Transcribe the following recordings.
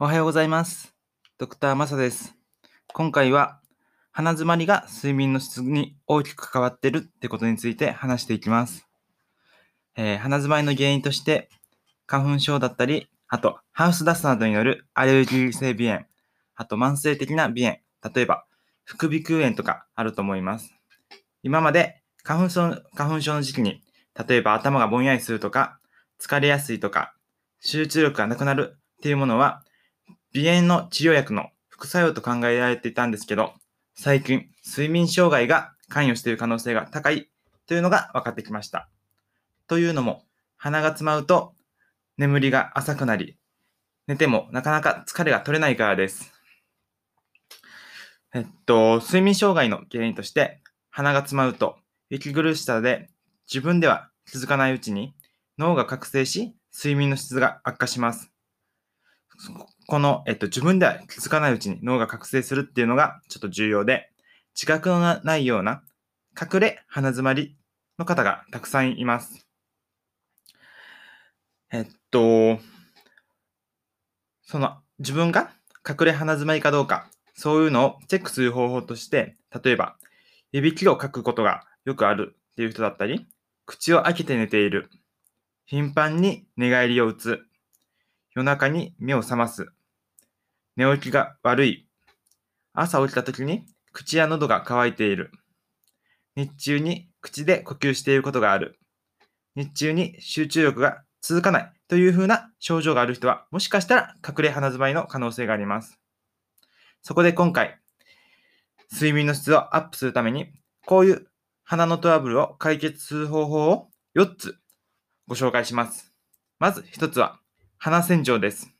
おはようございます。ドクターマサです。今回は鼻づまりが睡眠の質に大きく関わってるってことについて話していきます。えー鼻づまりの原因として花粉症だったり、あとハウスダストなどによるアレルギー性鼻炎、あと慢性的な鼻炎、例えば副鼻腔炎とかあると思います。今まで花粉症花粉症の時期に、例えば頭がぼんやりするとか、疲れやすいとか、集中力がなくなるっていうものは、鼻炎の治療薬の副作用と考えられていたんですけど、最近、睡眠障害が関与している可能性が高いというのが分かってきました。というのも、鼻が詰まると眠りが浅くなり、寝てもなかなか疲れが取れないからです。えっと、睡眠障害の原因として、鼻が詰まると、息苦しさで自分では気づかないうちに脳が覚醒し、睡眠の質が悪化します。この、えっと、自分では気づかないうちに脳が覚醒するっていうのがちょっと重要で、自覚がないような隠れ鼻詰まりの方がたくさんいます。えっと、その自分が隠れ鼻詰まりかどうか、そういうのをチェックする方法として、例えば、いびきをかくことがよくあるっていう人だったり、口を開けて寝ている、頻繁に寝返りを打つ、夜中に目を覚ます、寝起きが悪い、朝起きた時に口や喉が渇いている、日中に口で呼吸していることがある、日中に集中力が続かない。というふうな症状がある人は、もしかしたら隠れ鼻づまりの可能性があります。そこで今回、睡眠の質をアップするために、こういう鼻のトラブルを解決する方法を4つご紹介します。まず1つは、鼻洗浄です。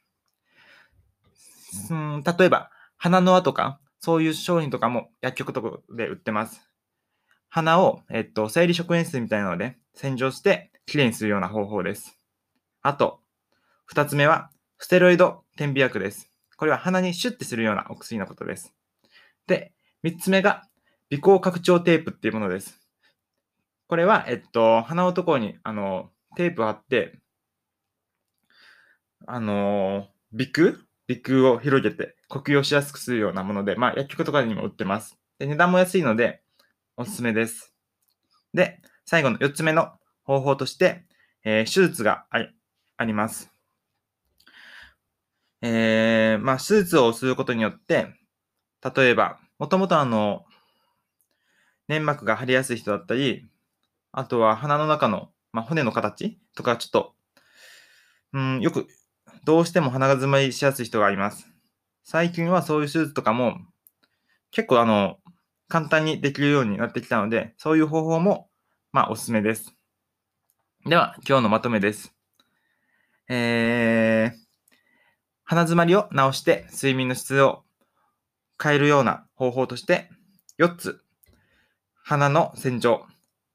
うん例えば、鼻の輪とか、そういう商品とかも薬局とかで売ってます。鼻を、えっと、生理食塩水みたいなので洗浄してきれいにするような方法です。あと、2つ目は、ステロイド点鼻薬です。これは鼻にシュッてするようなお薬のことです。で、3つ目が、鼻孔拡張テープっていうものです。これは、えっと、鼻のところに、あの、テープを貼って、あの、鼻腔鼻腔を広げて呼吸をしやすくするようなもので、まあ、薬局とかにも売ってます。で、値段も安いので、おすすめです。で、最後の4つ目の方法として、えー手術がありあります。えーまあ、手術をすることによって、例えば、もともとあの、粘膜が張りやすい人だったり、あとは鼻の中の、まあ、骨の形とかちょっと、うん、よく、どうしても鼻が詰まりしやすい人がいます。最近はそういう手術とかも、結構あの、簡単にできるようになってきたので、そういう方法も、まあ、おすすめです。では、今日のまとめです。えー、鼻詰まりを治して睡眠の質を変えるような方法として、4つ。鼻の洗浄、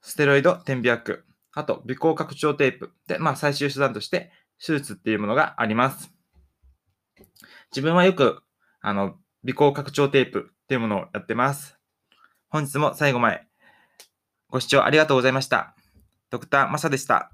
ステロイド点鼻薬、あと鼻孔拡張テープ。で、まあ最終手段として手術っていうものがあります。自分はよく、あの、鼻孔拡張テープっていうものをやってます。本日も最後までご視聴ありがとうございました。ドクターマサでした。